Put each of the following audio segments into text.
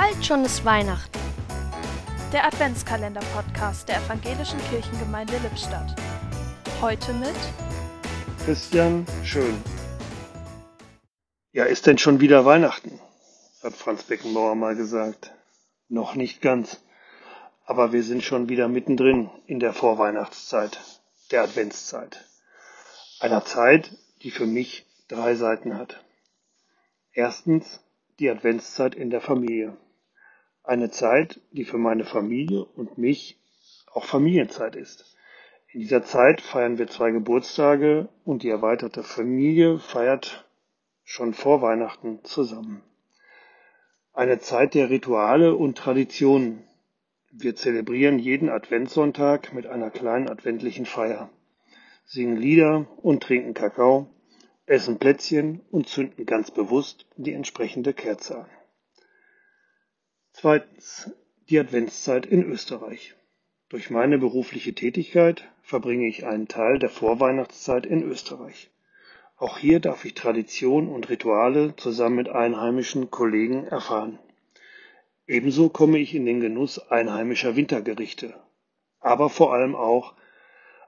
Bald schon ist Weihnachten. Der Adventskalender-Podcast der Evangelischen Kirchengemeinde Lippstadt. Heute mit Christian Schön. Ja, ist denn schon wieder Weihnachten? hat Franz Beckenbauer mal gesagt. Noch nicht ganz. Aber wir sind schon wieder mittendrin in der Vorweihnachtszeit, der Adventszeit. Einer Zeit, die für mich drei Seiten hat. Erstens die Adventszeit in der Familie. Eine Zeit, die für meine Familie und mich auch Familienzeit ist. In dieser Zeit feiern wir zwei Geburtstage und die erweiterte Familie feiert schon vor Weihnachten zusammen. Eine Zeit der Rituale und Traditionen. Wir zelebrieren jeden Adventssonntag mit einer kleinen adventlichen Feier, singen Lieder und trinken Kakao, essen Plätzchen und zünden ganz bewusst die entsprechende Kerze an. Zweitens. Die Adventszeit in Österreich. Durch meine berufliche Tätigkeit verbringe ich einen Teil der Vorweihnachtszeit in Österreich. Auch hier darf ich Tradition und Rituale zusammen mit einheimischen Kollegen erfahren. Ebenso komme ich in den Genuss einheimischer Wintergerichte, aber vor allem auch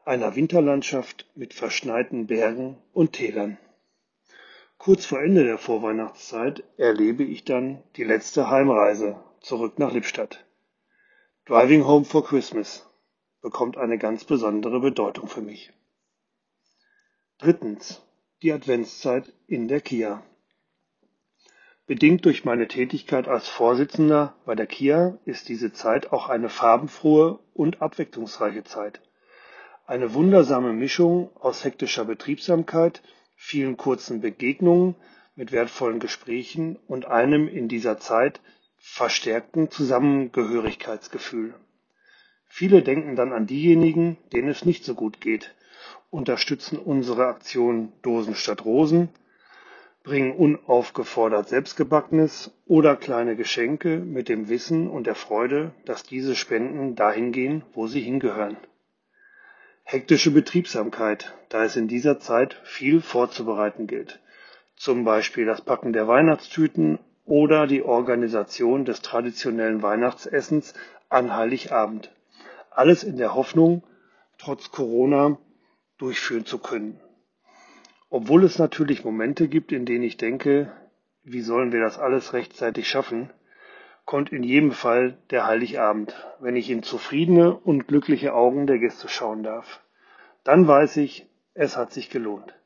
einer Winterlandschaft mit verschneiten Bergen und Tälern. Kurz vor Ende der Vorweihnachtszeit erlebe ich dann die letzte Heimreise zurück nach Lippstadt. Driving Home for Christmas bekommt eine ganz besondere Bedeutung für mich. Drittens. Die Adventszeit in der KIA. Bedingt durch meine Tätigkeit als Vorsitzender bei der KIA ist diese Zeit auch eine farbenfrohe und abwechslungsreiche Zeit. Eine wundersame Mischung aus hektischer Betriebsamkeit vielen kurzen Begegnungen mit wertvollen Gesprächen und einem in dieser Zeit verstärkten Zusammengehörigkeitsgefühl. Viele denken dann an diejenigen, denen es nicht so gut geht, unterstützen unsere Aktion Dosen statt Rosen, bringen unaufgefordert Selbstgebackenes oder kleine Geschenke mit dem Wissen und der Freude, dass diese Spenden dahin gehen, wo sie hingehören. Hektische Betriebsamkeit, da es in dieser Zeit viel vorzubereiten gilt. Zum Beispiel das Packen der Weihnachtstüten oder die Organisation des traditionellen Weihnachtsessens an Heiligabend. Alles in der Hoffnung, trotz Corona durchführen zu können. Obwohl es natürlich Momente gibt, in denen ich denke, wie sollen wir das alles rechtzeitig schaffen, kommt in jedem Fall der Heiligabend, wenn ich in zufriedene und glückliche Augen der Gäste schauen darf. Dann weiß ich, es hat sich gelohnt.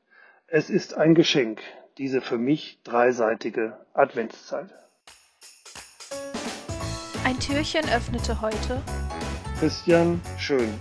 Es ist ein Geschenk, diese für mich dreiseitige Adventszeit. Ein Türchen öffnete heute Christian Schön